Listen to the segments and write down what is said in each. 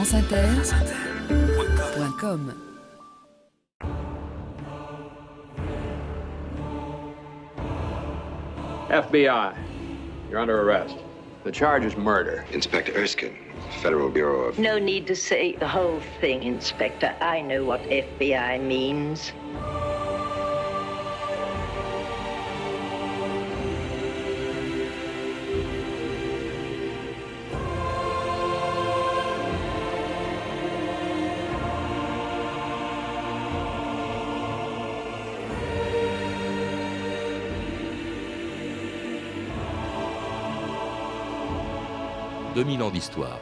franceinter.com FBI, you're under arrest. The charge is murder. Inspector Erskine, Federal Bureau of. No need to say the whole thing, Inspector. I know what FBI means. 2000 ans d'histoire.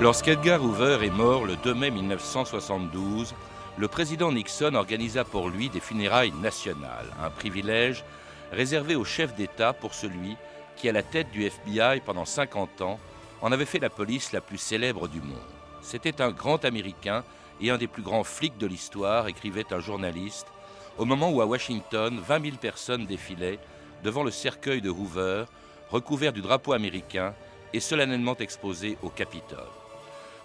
Lorsqu'Edgar Hoover est mort le 2 mai 1972, le président Nixon organisa pour lui des funérailles nationales, un privilège réservé au chef d'État pour celui qui, à la tête du FBI pendant 50 ans, en avait fait la police la plus célèbre du monde. C'était un grand Américain et un des plus grands flics de l'histoire, écrivait un journaliste, au moment où à Washington, 20 000 personnes défilaient devant le cercueil de Hoover, recouvert du drapeau américain et solennellement exposé au Capitole.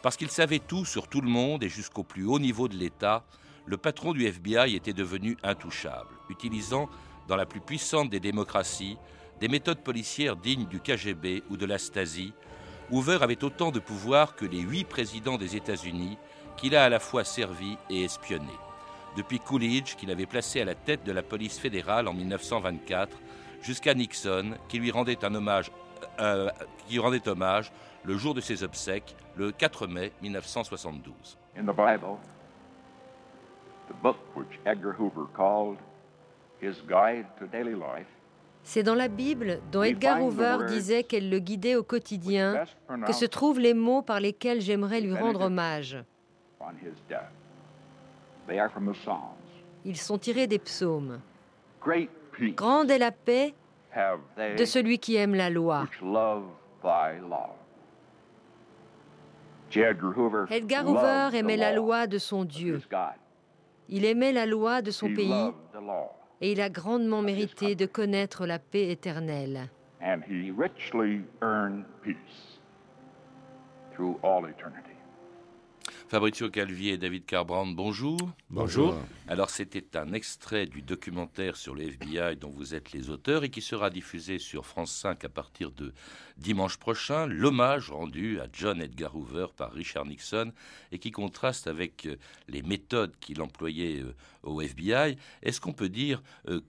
Parce qu'il savait tout sur tout le monde et jusqu'au plus haut niveau de l'État, le patron du FBI était devenu intouchable, utilisant, dans la plus puissante des démocraties, des méthodes policières dignes du KGB ou de la Stasi. Hoover avait autant de pouvoir que les huit présidents des États-Unis qu'il a à la fois servi et espionné. Depuis Coolidge, qu'il avait placé à la tête de la police fédérale en 1924, jusqu'à Nixon, qui lui rendait un hommage, euh, qui rendait hommage le jour de ses obsèques, le 4 mai 1972. In the Bible, the book which Edgar Hoover called his guide to daily life, c'est dans la Bible, dont Edgar Hoover disait qu'elle le guidait au quotidien, que se trouvent les mots par lesquels j'aimerais lui rendre hommage. Ils sont tirés des psaumes. Grande est la paix de celui qui aime la loi. Edgar Hoover aimait la loi de son Dieu. Il aimait la loi de son pays et il a grandement mérité de connaître la paix éternelle. Fabrizio Calvi et David Carbrand, bonjour. Bonjour. Alors c'était un extrait du documentaire sur le FBI dont vous êtes les auteurs et qui sera diffusé sur France 5 à partir de dimanche prochain, l'hommage rendu à John Edgar Hoover par Richard Nixon et qui contraste avec euh, les méthodes qu'il employait euh, au FBI. Est-ce qu'on peut dire, euh,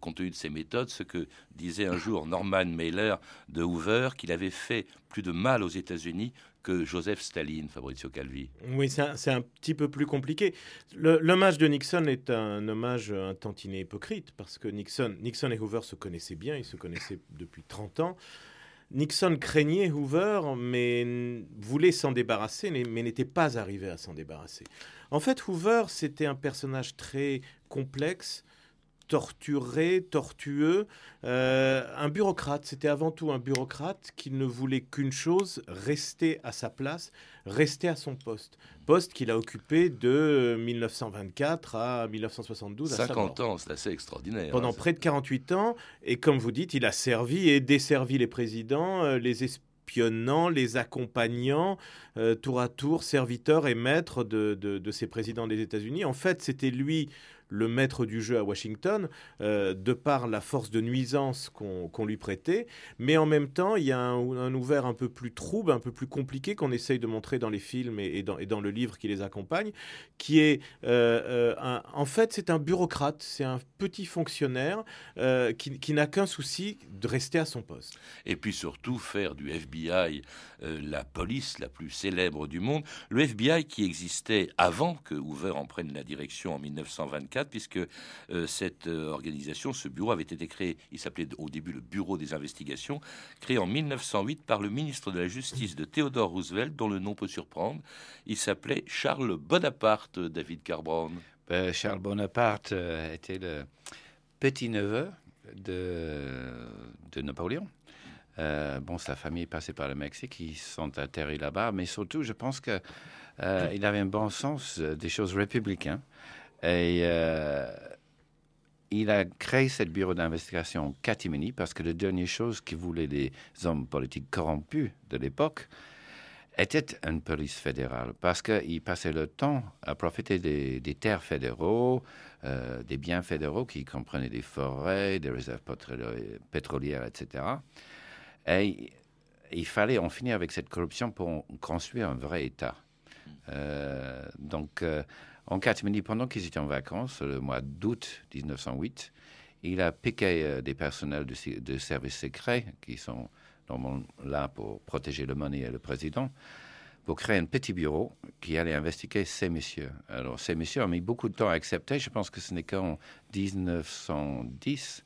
compte tenu de ces méthodes, ce que disait un jour Norman Mailer de Hoover, qu'il avait fait plus de mal aux États-Unis que Joseph Staline, Fabrizio Calvi. Oui, c'est un, petit peu plus compliqué. L'hommage de Nixon est un hommage un tantinet hypocrite, parce que Nixon, Nixon et Hoover se connaissaient bien, ils se connaissaient depuis 30 ans. Nixon craignait Hoover, mais voulait s'en débarrasser, mais n'était pas arrivé à s'en débarrasser. En fait, Hoover, c'était un personnage très complexe, torturé, tortueux, euh, un bureaucrate. C'était avant tout un bureaucrate qui ne voulait qu'une chose, rester à sa place, rester à son poste. Poste qu'il a occupé de 1924 à 1972. 50 ans, c'est assez extraordinaire. Pendant hein, près de 48 ans. Et comme vous dites, il a servi et desservi les présidents, euh, les espionnant, les accompagnant, euh, tour à tour, serviteur et maître de, de, de ces présidents des États-Unis. En fait, c'était lui le maître du jeu à Washington, euh, de par la force de nuisance qu'on lui prêtait. Mais en même temps, il y a un, ouvert un peu plus trouble, un peu plus compliqué qu'on essaye de montrer dans les films et, dans, le livre qui les accompagne, qui est, euh, euh, en fait, c'est un bureaucrate, c'est un petit fonctionnaire qui, n'a qu'un souci de rester à son poste. Et puis surtout faire du FBI la police la plus célèbre du monde. Le FBI qui existait avant que Hoover en prenne la direction en 1924 puisque euh, cette euh, organisation, ce bureau avait été créé, il s'appelait au début le Bureau des investigations, créé en 1908 par le ministre de la Justice de Theodore Roosevelt, dont le nom peut surprendre. Il s'appelait Charles Bonaparte, David Carbron. Ben, Charles Bonaparte euh, était le petit-neveu de, de Napoléon. bon, sa famille est passée par le Mexique, ils sont atterris là-bas, mais surtout, je pense qu'il il avait un bon sens des choses républicaines. Et euh, il a créé ce bureau d'investigation catimini parce que la dernière chose qu'il voulait les hommes politiques corrompus de l'époque était une police fédérale parce qu'il passait le temps à profiter des, terres fédéraux, euh, des biens fédéraux qui comprenaient des forêts, des réserves pétrolières, etc. Et il fallait en finir avec cette corruption pour construire un vrai État. Euh, donc, en Catimini, pendant qu'ils étaient en vacances, le mois d'août 1908, il a piqué euh, des personnels de, services secrets qui sont normalement là pour protéger le monnaie et le président, pour créer un petit bureau qui allait investiguer ces messieurs. Alors, ces messieurs ont mis beaucoup de temps à accepter. Je pense que ce n'est qu'en 1910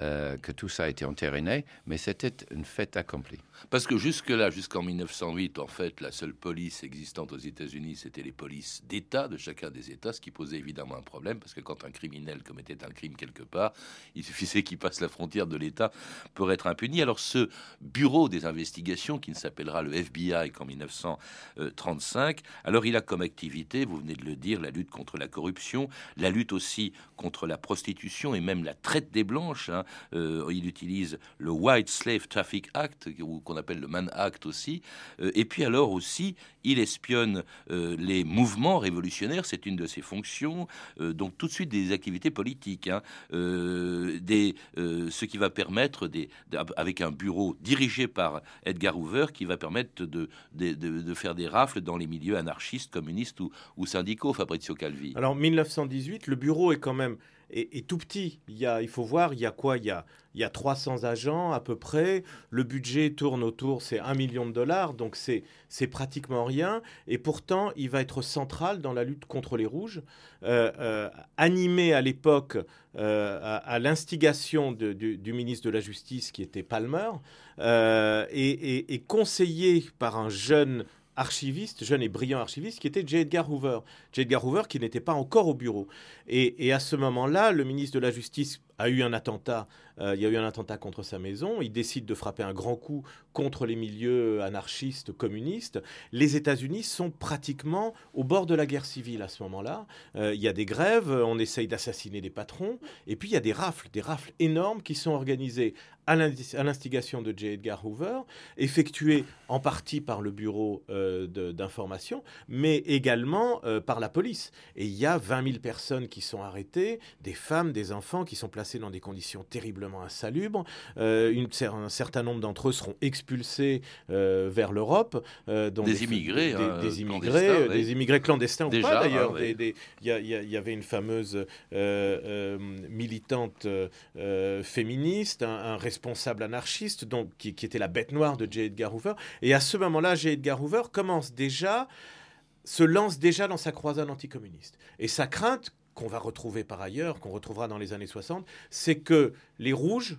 euh, que tout ça a été entériné, mais c'était une fête accomplie. Parce que jusque-là, jusqu'en 1908, en fait, la seule police existante aux États-Unis, c'était les polices d'État de chacun des États, ce qui posait évidemment un problème, parce que quand un criminel commettait un crime quelque part, il suffisait qu'il passe la frontière de l'État pour être impuni. Alors ce bureau des investigations, qui ne s'appellera le FBI qu'en 1935, alors il a comme activité, vous venez de le dire, la lutte contre la corruption, la lutte aussi contre la prostitution et même la traite des blanches. Hein. Euh, il utilise le White Slave Traffic Act, qu'on appelle le Mann Act aussi. Euh, et puis alors aussi, il espionne euh, les mouvements révolutionnaires, c'est une de ses fonctions. donc tout de suite des activités politiques, hein. des, ce qui va permettre, des, avec un bureau dirigé par Edgar Hoover, qui va permettre de, de, faire des rafles dans les milieux anarchistes, communistes ou, ou syndicaux, Fabrizio Calvi. Alors 1918, le bureau est quand même est, tout petit. Il, faut voir, il y a quoi? Il y a, il y a 300 agents à peu près. Le budget tourne autour, c'est 1 million de dollars, donc c'est, pratiquement rien. Et pourtant, il va être central dans la lutte contre les rouges, euh, euh, animé à l'époque euh, à, l'instigation du, ministre de la Justice qui était Palmer, et conseillé par un jeune archiviste, jeune et brillant archiviste, qui était J. Edgar Hoover. J. Edgar Hoover qui n'était pas encore au bureau. Et, et à ce moment-là, le ministre de la Justice a eu un attentat, euh, il y a eu un attentat contre sa maison, il décide de frapper un grand coup contre les milieux anarchistes, communistes. Les États-Unis sont pratiquement au bord de la guerre civile à ce moment-là. Euh, il y a des grèves, on essaye d'assassiner les patrons, et puis il y a des rafles, des rafles énormes qui sont organisées à l'instigation de J. Edgar Hoover, effectuées en partie par le bureau euh, d'information, mais également par la police. Et il y a 20 000 personnes qui sont arrêtées, des femmes, des enfants qui sont placés dans des conditions terriblement insalubres. Euh, une, un certain nombre d'entre eux seront expulsés euh, vers l'Europe. Euh, des, immigrés, des, hein, immigrés, des immigrés clandestins ou pas d'ailleurs. Ah, il y, avait une fameuse militante féministe, un, responsable anarchiste, donc qui, qui, était la bête noire de J. Edgar Hoover. Et à ce moment-là, J. Edgar Hoover commence déjà se lance déjà dans sa croisade anticommuniste. Et sa crainte, qu'on va retrouver par ailleurs, qu'on retrouvera dans les années 60, c'est que les rouges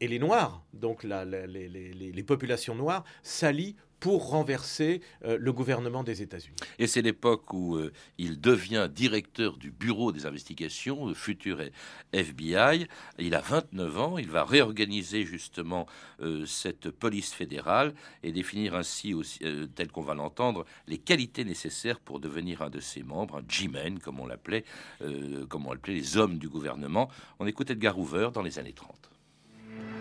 et les noirs, donc les, populations noires, s'allient pour renverser euh, le gouvernement des États-Unis. Et c'est l'époque où euh, il devient directeur du bureau des investigations, le futur FBI. Il a 29 ans, il va réorganiser justement euh, cette police fédérale et définir ainsi, aussi, tel qu'on va l'entendre, les qualités nécessaires pour devenir un de ses membres, un G-Man, comme on l'appelait, comme on l'appelait les hommes du gouvernement. On écoute Edgar Hoover dans les années 30.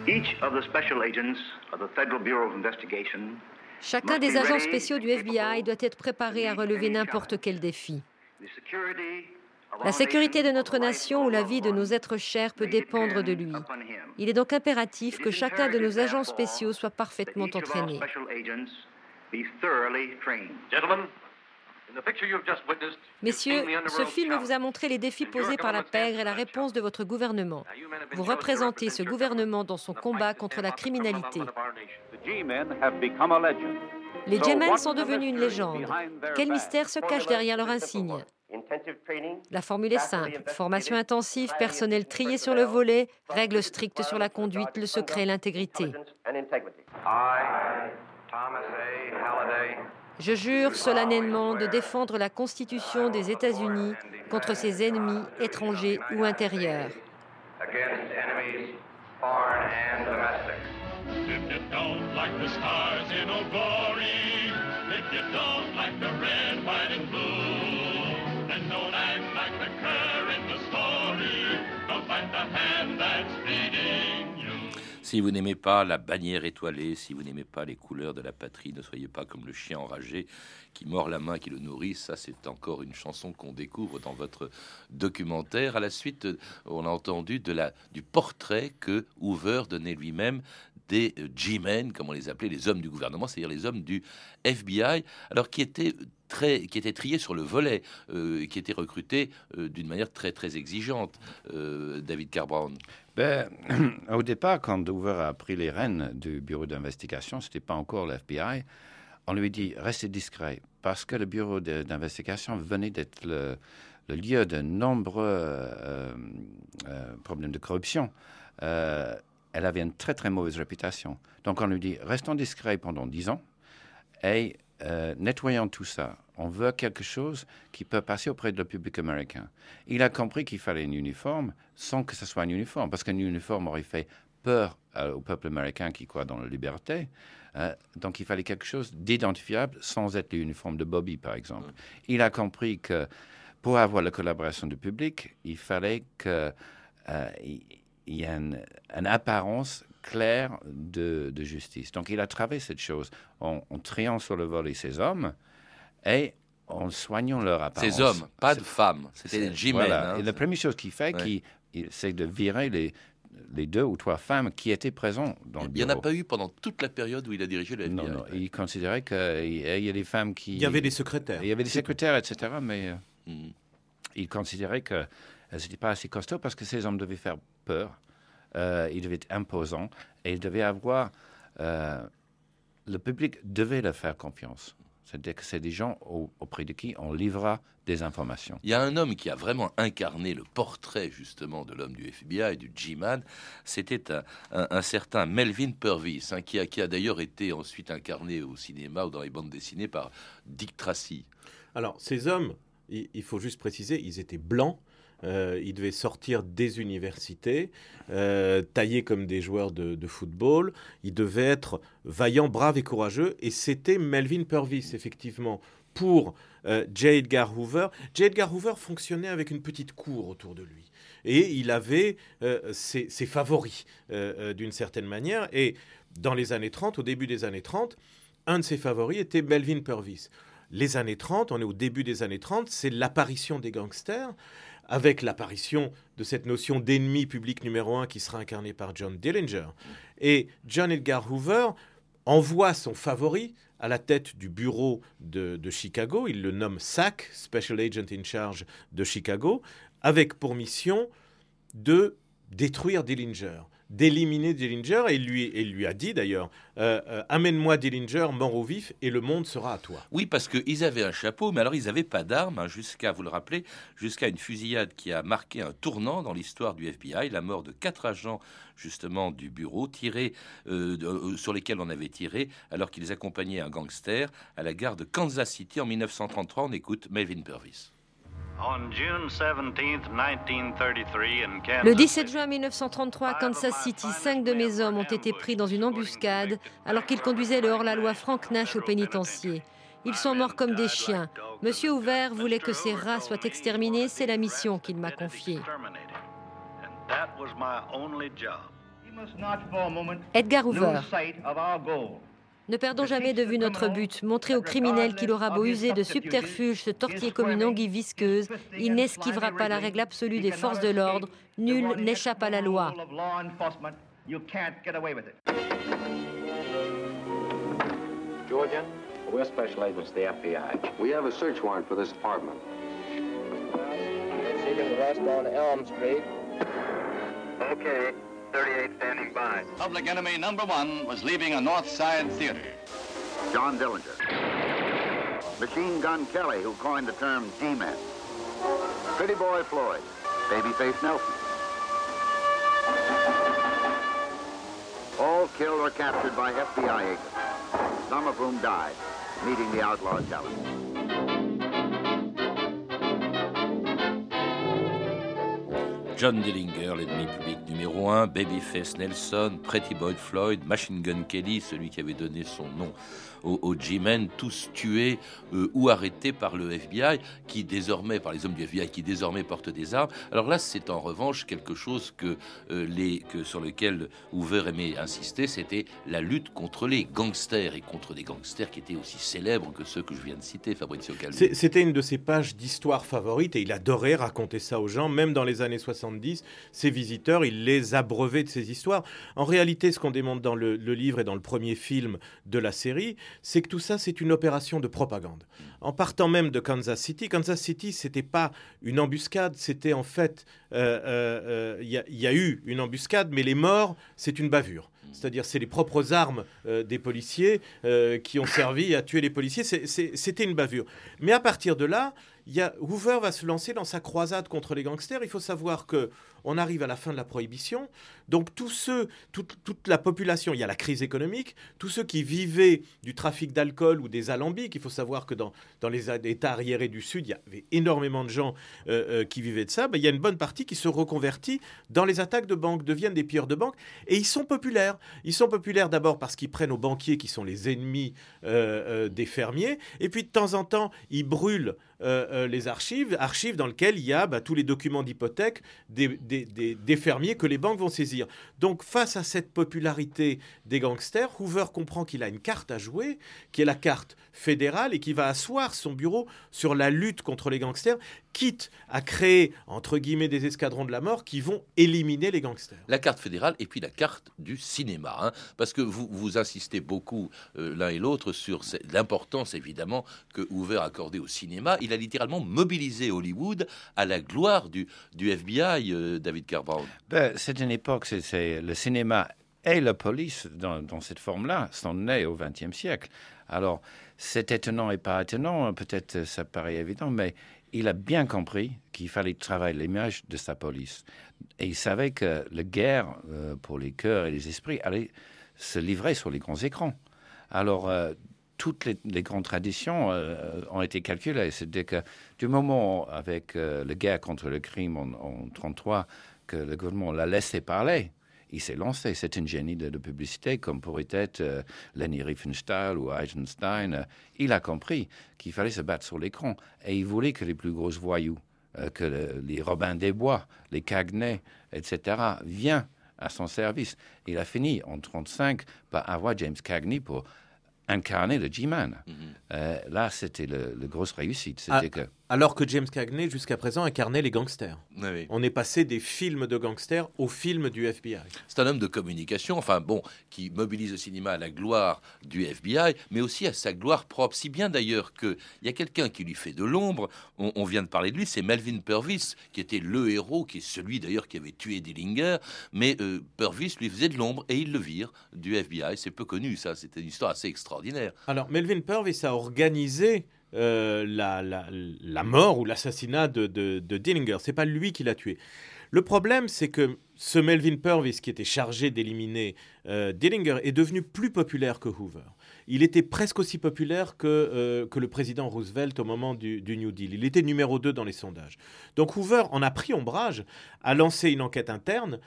Each of the special agents of the Federal Bureau of Investigation Chacun des agents spéciaux du FBI doit être préparé à relever n'importe quel défi. La sécurité de notre nation ou la vie de nos êtres chers peut dépendre de lui. Il est donc impératif que chacun de nos agents spéciaux soit parfaitement entraîné. Messieurs, ce film vous a montré les défis posés par la pègre et la réponse de votre gouvernement. Vous représentez ce gouvernement dans son combat contre la criminalité. Les G-Men sont devenus une légende. Quel mystère se cache derrière leur insigne? La formule est simple. Formation intensive, personnel trié sur le volet, règles strictes sur la conduite, le secret, l'intégrité. Je jure solennellement de défendre la Constitution des États-Unis contre ses ennemis étrangers ou intérieurs. Si vous n'aimez pas la bannière étoilée, si vous n'aimez pas les couleurs de la patrie, ne soyez pas comme le chien enragé qui mord la main qui le nourrit. Ça, c'est encore une chanson qu'on découvre dans votre documentaire. À la suite, on a entendu de la, du portrait que Hoover donnait lui-même des G-men, comme on les appelait, les hommes du gouvernement, c'est-à-dire les hommes du FBI, alors qui étaient qui étaient triés sur le volet, euh, qui étaient recrutés euh, d'une manière très très exigeante. Euh, David Carbone. Ben, au départ, quand Hoover a pris les rênes du bureau d'investigation, c'était pas encore l'FBI. On lui dit restez discret parce que le bureau d'investigation venait d'être le, lieu de nombreux problèmes de corruption elle avait une très très mauvaise réputation. Donc on lui dit restons discrets pendant dix ans et euh, nettoyons tout ça. On veut quelque chose qui peut passer auprès du public américain. Il a compris qu'il fallait un uniforme sans que ce soit un uniforme, parce qu'un uniforme aurait fait peur euh, au peuple américain qui croit dans la liberté. Euh, donc il fallait quelque chose d'identifiable sans être l'uniforme de Bobby, par exemple. Il a compris que pour avoir la collaboration du public, il fallait que il y a une, apparence claire de, justice. Donc il a travaillé cette chose en, en triant sur le vol et ses hommes et en soignant leur apparence. Ces hommes, pas de femmes. C'était des g hein. et la première chose qu'il fait, c'est de virer les, les deux ou trois femmes qui étaient présentes dans le bureau. Il n'y en a pas eu pendant toute la période où il a dirigé le FBI. Non, non. Il considérait qu'il y a des femmes qui... Il y avait des secrétaires. Il y avait des secrétaires, etc. Mais euh, hmm. il considérait que n'étaient pas assez costauds parce que ces hommes devaient faire peur, euh, ils devaient être imposants et ils devaient avoir. Euh, le public devait leur faire confiance. C'est-à-dire que c'est des gens auprès de qui on livra des informations. Il y a un homme qui a vraiment incarné le portrait justement de l'homme du FBI, du G-Man. C'était un, certain Melvin Purvis, hein, qui a, qui a d'ailleurs été ensuite incarné au cinéma ou dans les bandes dessinées par Dick Tracy. Alors, ces hommes, il faut juste préciser, ils étaient blancs euh, ils devaient sortir des universités, euh, taillés comme des joueurs de, football. Ils devaient être vaillants, braves et courageux. Et c'était Melvin Purvis, effectivement, pour euh, J. Edgar Hoover. J. Edgar Hoover fonctionnait avec une petite cour autour de lui. Et il avait ses, ses, favoris, d'une certaine manière. Et dans les années 30, au début des années 30, un de ses favoris était Melvin Purvis. Les années 30, on est au début des années 30, c'est l'apparition des gangsters avec l'apparition de cette notion d'ennemi public numéro un qui sera incarné par John Dillinger. Et John Edgar Hoover envoie son favori à la tête du bureau de, Chicago, il le nomme SAC, Special Agent in Charge de Chicago, avec pour mission de détruire Dillinger d'éliminer Dillinger et lui, et lui a dit d'ailleurs euh, euh, Amène-moi Dillinger mort au vif et le monde sera à toi. Oui, parce qu'ils avaient un chapeau, mais alors ils n'avaient pas d'armes, hein, jusqu'à, vous le rappelez, jusqu'à une fusillade qui a marqué un tournant dans l'histoire du FBI, la mort de quatre agents justement du bureau tirés, euh, sur lesquels on avait tiré alors qu'ils accompagnaient un gangster à la gare de Kansas City en 1933. On écoute Melvin Purvis. Le 17 juin 1933, à Kansas City, cinq de mes hommes ont été pris dans une embuscade alors qu'ils conduisaient le hors-la-loi Frank Nash au pénitencier. Ils sont morts comme des chiens. Monsieur Hoover voulait que ces rats soient exterminés, c'est la mission qu'il m'a confiée. Edgar Hoover. Ne perdons jamais de vue notre but, montrer au criminel qu'il aura beau user de subterfuges, se tortiller comme une anguille visqueuse, il n'esquivera pas la règle absolue des forces de l'ordre, nul n'échappe à la loi. Georgia, we're special agents the FBI. We have a search warrant for this apartment. Seeking West on Elm Street. Okay. 38 standing by. Public enemy number one was leaving a North Side theater. John Dillinger. Machine Gun Kelly, who coined the term G-Men. Pretty Boy Floyd. Babyface Nelson. All killed or captured by FBI agents, some of whom died, meeting the outlaw challenge. John Dillinger, l'ennemi public numéro un, Babyface Nelson, Pretty Boy Floyd, Machine Gun Kelly, celui qui avait donné son nom aux, G-Men, tous tués euh, ou arrêtés par le FBI, qui désormais, par les hommes du FBI, qui désormais portent des armes. Alors là, c'est en revanche quelque chose que, euh, les, que sur lequel Hoover aimait insister, c'était la lutte contre les gangsters et contre des gangsters qui étaient aussi célèbres que ceux que je viens de citer, Fabrizio Calvi. C'était une de ses pages d'histoire favorite et il adorait raconter ça aux gens, même dans les années 70. Ses visiteurs, il les abreuvait de ces histoires. En réalité, ce qu'on démontre dans le livre et dans le premier film de la série, c'est que tout ça, c'est une opération de propagande. En partant même de Kansas City, Kansas City, c'était pas une embuscade, c'était en fait, il euh, euh, euh, y, a eu une embuscade, mais les morts, c'est une bavure. C'est-à-dire, c'est les propres armes des policiers qui ont servi à tuer les policiers. C'était une bavure. Mais à partir de là, y Hoover va se lancer dans sa croisade contre les gangsters. Il faut savoir que on arrive à la fin de la prohibition. Donc tous ceux, toute, la population, il y a la crise économique, tous ceux qui vivaient du trafic d'alcool ou des alambics, il faut savoir que dans, les États arriérés du Sud, il y avait énormément de gens euh, euh, qui vivaient de ça, ben, il y a une bonne partie qui se reconvertit dans les attaques de banques, deviennent des pilleurs de banques, et ils sont populaires. Ils sont populaires d'abord parce qu'ils prennent aux banquiers qui sont les ennemis euh, des fermiers, et puis de temps en temps, ils brûlent les archives, archives dans lesquelles il y a ben, tous les documents d'hypothèque des fermiers que les banques vont saisir. Donc face à cette popularité des gangsters, Hoover comprend qu'il a une carte à jouer, qui est la carte fédérale, et qui va asseoir son bureau sur la lutte contre les gangsters, quitte à créer, entre guillemets, des escadrons de la mort qui vont éliminer les gangsters. La carte fédérale et puis la carte du cinéma, hein, parce que vous, vous insistez beaucoup euh, l'un et l'autre sur l'importance, évidemment, que Hoover accordait au cinéma. Il a littéralement mobilisé Hollywood à la gloire du, du FBI, euh, David Carbound. Ben, c'est une époque, c'est le cinéma et la police, dans, cette forme-là, sont nés au XXe siècle. Alors, c'est étonnant et pas étonnant, peut-être ça paraît évident, mais il a bien compris qu'il fallait travailler l'image de sa police. Et il savait que la guerre euh, pour les cœurs et les esprits allait se livrer sur les grands écrans. Alors, euh, toutes les, grandes traditions euh, ont été calculées. C'est-à-dire que du moment, avec la guerre contre le crime en 1933, que le gouvernement l'a laissé parler, il s'est lancé. C'est un génie de, publicité, comme pourrait être euh, Leni Riefenstahl ou Eisenstein. il a compris qu'il fallait se battre sur l'écran. Et il voulait que les plus grosses voyous, euh, que les Robins des Bois, les Cagney, etc., viennent à son service. Il a fini en 1935 par avoir James Cagney pour incarner le G-Man. Mm-hmm. Euh, là, c'était le, le grosse réussite. Ah, que... Alors que James Cagney, jusqu'à présent, incarnait les gangsters. On est passé des films de gangsters aux films du FBI. C'est un homme de communication, enfin bon, qui mobilise le cinéma à la gloire du FBI, mais aussi à sa gloire propre. Si bien d'ailleurs qu'il y a quelqu'un qui lui fait de l'ombre, on, vient de parler de lui, c'est Melvin Purvis, qui était le héros, qui est celui d'ailleurs qui avait tué Dillinger, mais euh, Purvis lui faisait de l'ombre et il le vire du FBI. C'est peu connu, ça, c'était une histoire assez extraordinaire. Alors, Melvin Purvis a organisé euh, la, la, mort ou l'assassinat de, de, de, Dillinger. C'est pas lui qui l'a tué. Le problème, c'est que ce Melvin Purvis, qui était chargé d'éliminer euh, Dillinger, est devenu plus populaire que Hoover. Il était presque aussi populaire que, euh, que le président Roosevelt au moment du, New Deal. Il était numéro 2 dans les sondages. Donc Hoover en a pris ombrage, a lancé une enquête interne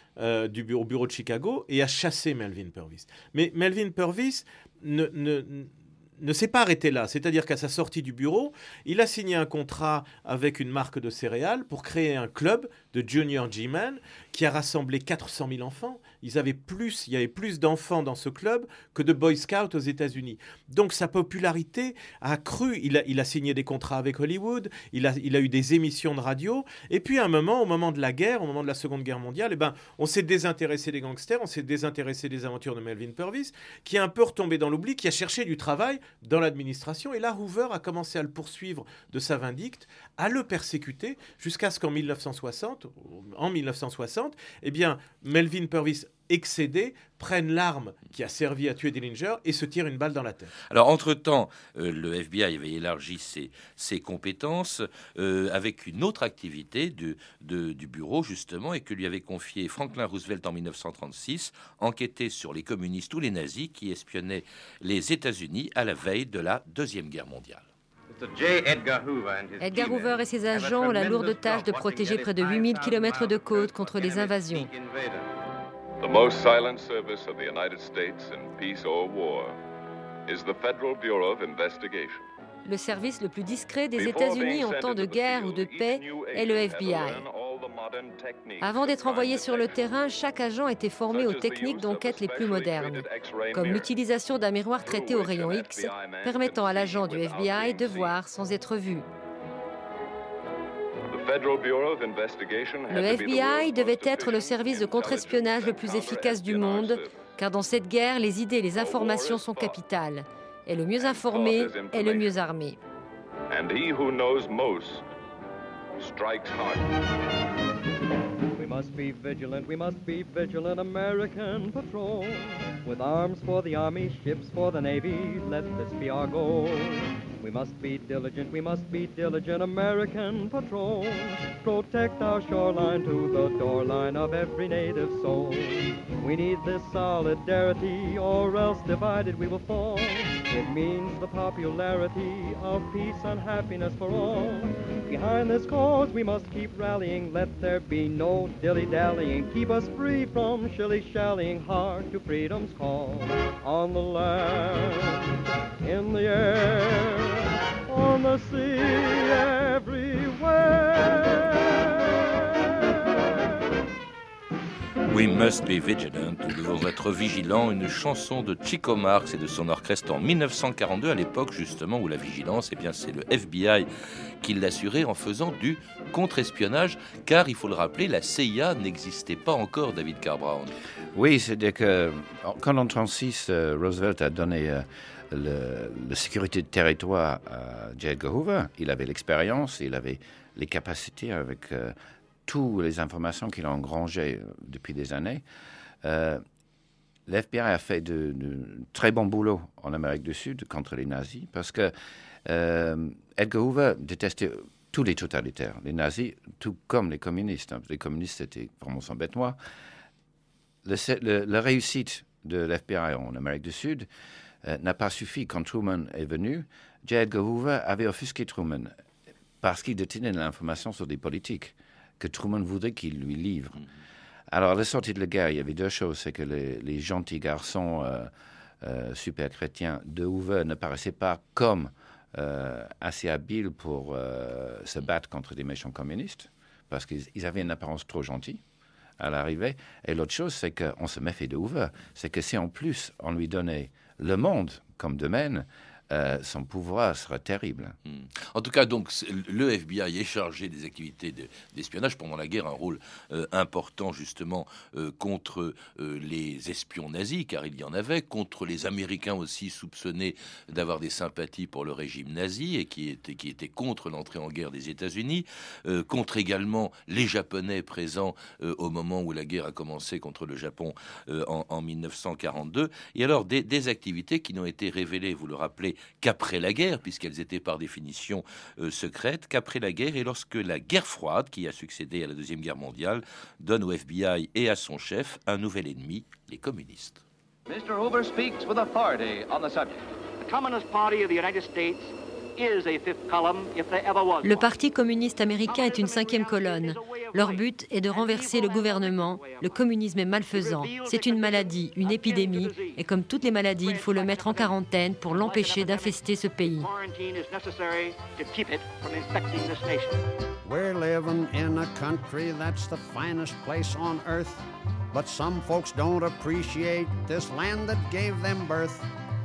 du bureau, au bureau de Chicago et a chassé Melvin Purvis. Mais Melvin Purvis ne ne s'est pas arrêté là. C'est-à-dire qu'à sa sortie du bureau, il a signé un contrat avec une marque de céréales pour créer un club de Junior G-Man qui a rassemblé 400 000 enfants. Ils avaient plus, il y avait plus d'enfants dans ce club que de Boy Scouts aux États-Unis. Donc sa popularité a cru. Il a, il a signé des contrats avec Hollywood, il a, il a eu des émissions de radio. Et puis à un moment, au moment de la guerre, au moment de la Seconde Guerre mondiale, eh ben, on s'est désintéressé des gangsters, on s'est désintéressé des aventures de Melvin Purvis, qui est un peu retombé dans l'oubli, qui a cherché du travail dans l'administration. Et là, Hoover a commencé à le poursuivre de sa vindicte, à le persécuter, jusqu'à ce qu'en 1960, en 1960, eh bien, Melvin Purvis excédé, prenne l'arme qui a servi à tuer Dillinger et se tire une balle dans la tête. Alors, entre-temps, euh, le FBI avait élargi ses, compétences euh, avec une autre activité du, du bureau, justement, et que lui avait confié Franklin Roosevelt en 1936, enquêter sur les communistes ou les nazis qui espionnaient les États-Unis à la veille de la Deuxième Guerre mondiale. Edgar Hoover et ses agents ont la lourde tâche de protéger près de 8000 km de côte contre les invasions. The most silent service of the United States in peace or war is the Federal Bureau of Investigation. Le service le plus discret des États-Unis en temps de guerre ou de paix est le FBI. Avant d'être envoyé sur le terrain, chaque agent était formé aux techniques d'enquête les plus modernes, comme l'utilisation d'un miroir traité au rayon X, permettant à l'agent du FBI de voir sans être vu. Le FBI devait être le service de contre-espionnage le plus efficace du monde, car dans cette guerre, les idées et les informations sont capitales. Et le mieux informé est le mieux armé. thank you must be vigilant, we must be vigilant, American patrol. With arms for the army, ships for the navy, let this be our goal. We must be diligent, we must be diligent, American patrol. Protect our shoreline to the doorline of every native soul. We need this solidarity, or else divided we will fall. It means the popularity of peace and happiness for all. Behind this cause we must keep rallying, let there be no dilly-dallying. Keep us free from shilly-shallying, hard to freedom's call. On the land, in the air, on the sea, everywhere. We must be vigilant, nous devons être vigilants, une chanson de Chico Marx et de son orchestre en 1942, à l'époque justement où la vigilance, eh bien c'est le FBI qui l'assurait en faisant du contre-espionnage, car il faut le rappeler, la CIA n'existait pas encore, David Carr Brown. Oui, c'est-à-dire que quand en 1936, euh, Roosevelt a donné euh, la sécurité de territoire à J. Edgar Hoover, il avait l'expérience, il avait les capacités avec euh, toutes les informations qu'il a engrangées euh, depuis des années, euh, l'FBI a fait de, très bon boulot en Amérique du Sud contre les nazis parce que euh, Edgar Hoover détestait tous les totalitaires, les nazis, tout comme les communistes. Hein. Les communistes étaient vraiment son bête noire. la réussite de l'FBI en Amérique du Sud n'a pas suffi. Quand Truman est venu, J. Edgar Hoover avait offusqué Truman parce qu'il détenait l'information sur des politiques que Truman voudrait qu'il lui livre. Mm-hmm. Alors, à la sortie de la guerre, il y avait deux choses. C'est que les, gentils garçons euh, euh, super chrétiens de Hoover ne paraissaient pas comme euh, assez habiles pour se battre contre des méchants communistes, parce qu'ils avaient une apparence trop gentille à l'arrivée. Et l'autre chose, c'est qu'on se méfie de Hoover. C'est que si en plus on lui donnait le monde comme domaine, euh, son pouvoir sera terrible. Hmm. En tout cas, donc, le FBI est chargé des activités d'espionnage pendant la guerre, un rôle euh, important justement euh, contre les espions nazis, car il y en avait, contre les Américains aussi soupçonnés d'avoir des sympathies pour le régime nazi et qui étaient, qui étaient contre l'entrée en guerre des États-Unis, contre également les Japonais présents au moment où la guerre a commencé contre le Japon en, 1942. Et alors, des, des activités qui n'ont été révélées, vous le rappelez, qu'après la guerre, puisqu'elles étaient par définition euh, secrètes, qu'après la guerre et lorsque la guerre froide, qui a succédé à la Deuxième Guerre mondiale, donne au FBI et à son chef un nouvel ennemi, les communistes. Mr. Hoover speaks with authority on the subject. The Communist Party of the United States le Parti communiste américain est une cinquième colonne. Leur but est de renverser le gouvernement. Le communisme est malfaisant. C'est une maladie, une épidémie, et comme toutes les maladies, il faut le mettre en quarantaine pour l'empêcher d'infester ce pays. We're living in a country that's the finest place on earth, but some folks don't appreciate this land that gave them birth.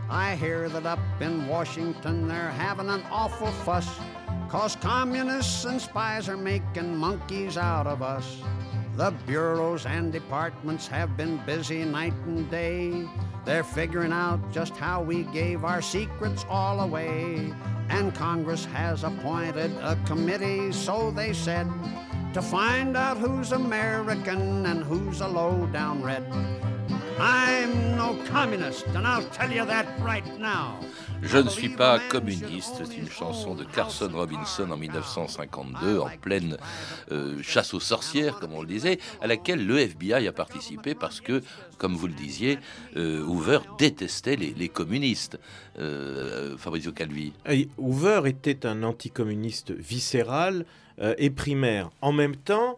I hear that up in Washington they're having an awful fuss. Cause communists and spies are making monkeys out of us. The bureaus and departments have been busy night and day. They're figuring out just how we gave our secrets all away. And Congress has appointed a committee, so they said, to find out who's American and who's a low down red. Je ne suis pas communiste, c'est une chanson de Carson Robinson en 1952, en pleine euh, chasse aux sorcières, comme on le disait, à laquelle le FBI a participé parce que, comme vous le disiez, euh, Hoover détestait les, communistes. Euh, Fabrizio Calvi. Hoover était un anticommuniste viscéral et primaire. En même temps,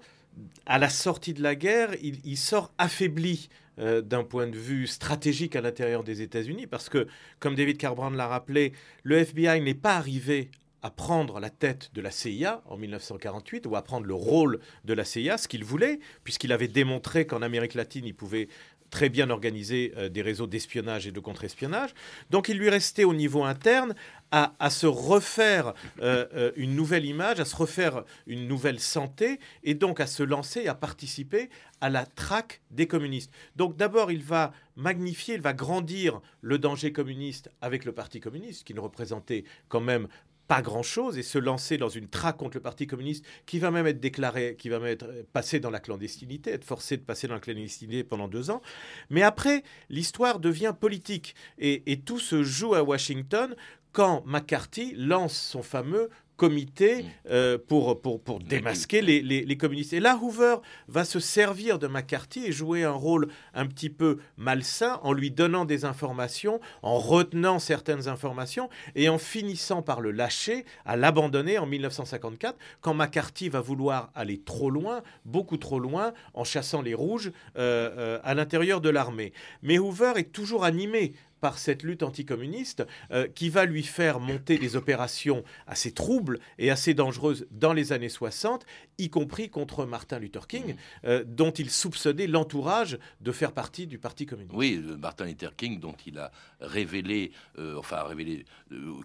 à la sortie de la guerre, il sort affaibli euh, d'un point de vue stratégique à l'intérieur des États-Unis, parce que, comme David Carbrand l'a rappelé, le FBI n'est pas arrivé à prendre la tête de la CIA en 1948 ou à prendre le rôle de la CIA, ce qu'il voulait, puisqu'il avait démontré qu'en Amérique latine, il pouvait très bien organiser euh, des réseaux d'espionnage et de contre-espionnage. Donc il lui restait au niveau interne à, se refaire euh, euh, une nouvelle image, à se refaire une nouvelle santé, et donc à se lancer, à participer à la traque des communistes. Donc d'abord, il va magnifier, il va grandir le danger communiste avec le Parti communiste, qui ne représentait quand même pas grand-chose et se lancer dans une traque contre le Parti communiste qui va même être déclaré, qui va même être passé dans la clandestinité, être forcé de passer dans la clandestinité pendant deux ans. Mais après, l'histoire devient politique et, et tout se joue à Washington quand McCarthy lance son fameux comité mm. euh, pour, pour, pour, démasquer les, les, communistes. Et là, Hoover va se servir de McCarthy et jouer un rôle un petit peu malsain en lui donnant des informations, en retenant certaines informations et en finissant par le lâcher, à l'abandonner en 1954, quand McCarthy va vouloir aller trop loin, beaucoup trop loin, en chassant les rouges euh, euh, à l'intérieur de l'armée. Mais Hoover est toujours animé par cette lutte anticommuniste euh, qui va lui faire monter des opérations assez troubles et assez dangereuses dans les années 60, y compris contre Martin Luther King, mmh. euh, dont il soupçonnait l'entourage de faire partie du Parti communiste. Oui, Martin Luther King, dont il a révélé, euh, enfin révélé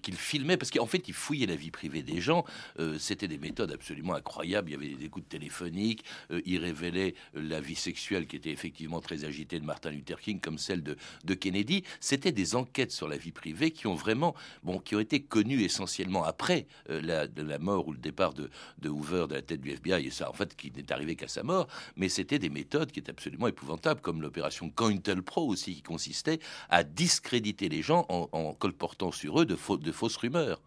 qu'il filmait, parce qu'en fait il fouillait la vie privée des gens. C'était des méthodes absolument incroyables. Il y avait des écoutes téléphoniques. il révélait la vie sexuelle qui était effectivement très agitée de Martin Luther King, comme celle de, de Kennedy. C'était des enquêtes sur la vie privée qui ont vraiment, bon, qui ont été connues essentiellement après euh, la, la, mort ou le départ de, de, Hoover de la tête du FBI, et ça, en fait, qui n'est arrivé qu'à sa mort, mais c'était des méthodes qui étaient absolument épouvantables, comme l'opération COINTELPRO aussi, qui consistait à discréditer les gens en, colportant sur eux de, de fausses rumeurs.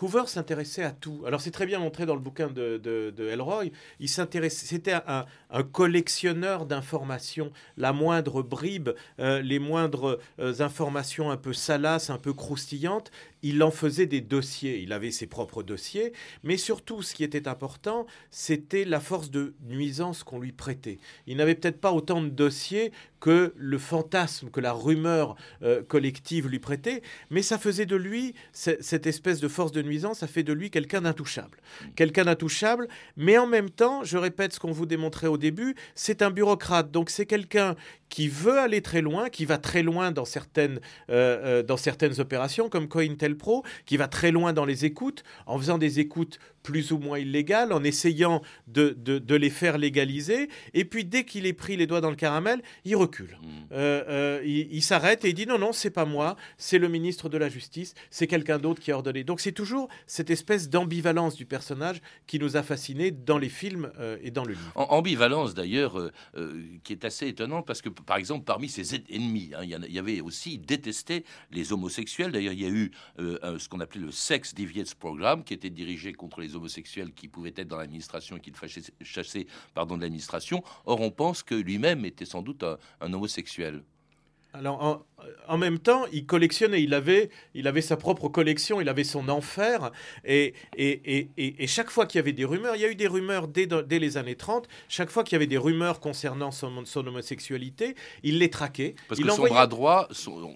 Hoover s'intéressait à tout. Alors c'est très bien montré dans le bouquin de, de, Elroy. Il s'intéressait, c'était un, collectionneur d'informations. La moindre bribe, euh, les moindres euh, informations un peu salaces, un peu croustillantes, il en faisait des dossiers. Il avait ses propres dossiers, mais surtout, ce qui était important, c'était la force de nuisance qu'on lui prêtait. Il n'avait peut-être pas autant de dossiers que le fantasme, que la rumeur euh, collective lui prêtait, mais ça faisait de lui cette espèce de force de nuisance, ça fait de lui quelqu'un d'intouchable. Quelqu'un d'intouchable, mais en même temps, je répète ce qu'on vous démontrait au début, c'est un bureaucrate. Donc c'est quelqu'un qui veut aller très loin, qui va très loin dans certaines, euh, euh, dans certaines opérations comme COINTELPRO, qui va très loin dans les écoutes, en faisant des écoutes plus ou moins illégales, en essayant de, de, les faire légaliser. Et puis dès qu'il est pris les doigts dans le caramel, il recule. Mmh. Euh, il, s'arrête et il dit non, non, c'est pas moi, c'est le ministre de la Justice, c'est quelqu'un d'autre qui a ordonné. Donc c'est toujours cette espèce d'ambivalence du personnage qui nous a fascinés dans les films et dans le livre. ambivalence d'ailleurs qui est assez étonnante parce que par exemple, parmi ses ennemis, hein, il, y avait aussi, détesté les homosexuels. D'ailleurs, il y a eu euh, ce qu'on appelait le Sex Deviates Programme, qui était dirigé contre les homosexuels qui pouvaient être dans l'administration et qu'il fallait chasser pardon, de l'administration. Or, on pense que lui-même était sans doute un homosexuel. Alors, en, même temps, il collectionnait, il avait, il avait sa propre collection, il avait son enfer. Et, et, et, chaque fois qu'il y avait des rumeurs, il y a eu des rumeurs dès, dès les années 30, chaque fois qu'il y avait des rumeurs concernant son, son homosexualité, il les traquait. Parce que son bras droit,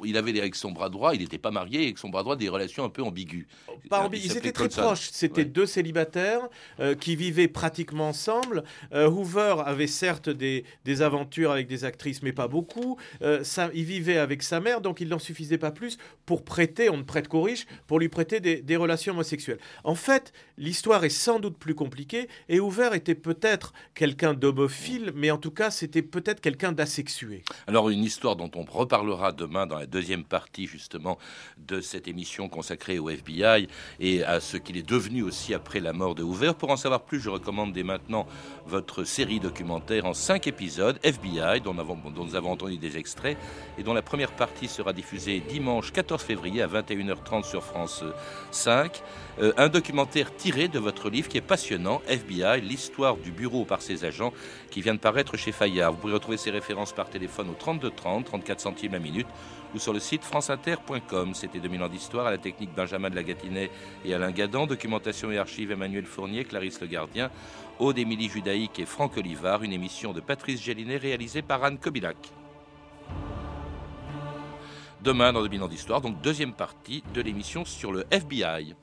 il avait avec son bras droit, il n'était pas marié, avec son bras droit des relations un peu ambiguës. Pas ils étaient très proches, c'était deux célibataires euh, qui vivaient pratiquement ensemble. Euh, Hoover avait certes des, des, aventures avec des actrices, mais pas beaucoup. Euh, ça, il vivait avec sa mère, donc il n'en suffisait pas plus pour prêter, on ne prête qu'aux riches, pour lui prêter des, relations homosexuelles. En fait, l'histoire est sans doute plus compliquée, et Hoover était peut-être quelqu'un d'homophile, mais en tout cas, c'était peut-être quelqu'un d'asexué. Alors, une histoire dont on reparlera demain dans la deuxième partie, justement, de cette émission consacrée au FBI et à ce qu'il est devenu aussi après la mort de Hoover. Pour en savoir plus, je recommande dès maintenant votre série documentaire en cinq épisodes, FBI, dont nous avons entendu des extraits, et dont la première partie sera diffusée dimanche 14 février à 21h30 sur France 5. Euh, un documentaire tiré de votre livre qui est passionnant, FBI, l'histoire du bureau par ses agents, qui vient de paraître chez Fayard. Vous pourrez retrouver ces références par téléphone au 32 30, 34 centimes la minute, ou sur le site franceinter.com. C'était 2000 ans d'histoire à la technique Benjamin de la Gatinet et Alain Gadan, documentation et archives Emmanuel Fournier, Clarisse Le Gardien, Aude Émilie Judaïque et Franck Olivard, une émission de Patrice Gélinet réalisée par Anne Kobilac. Demain dans 2000 ans d'histoire, donc deuxième partie de l'émission sur le FBI.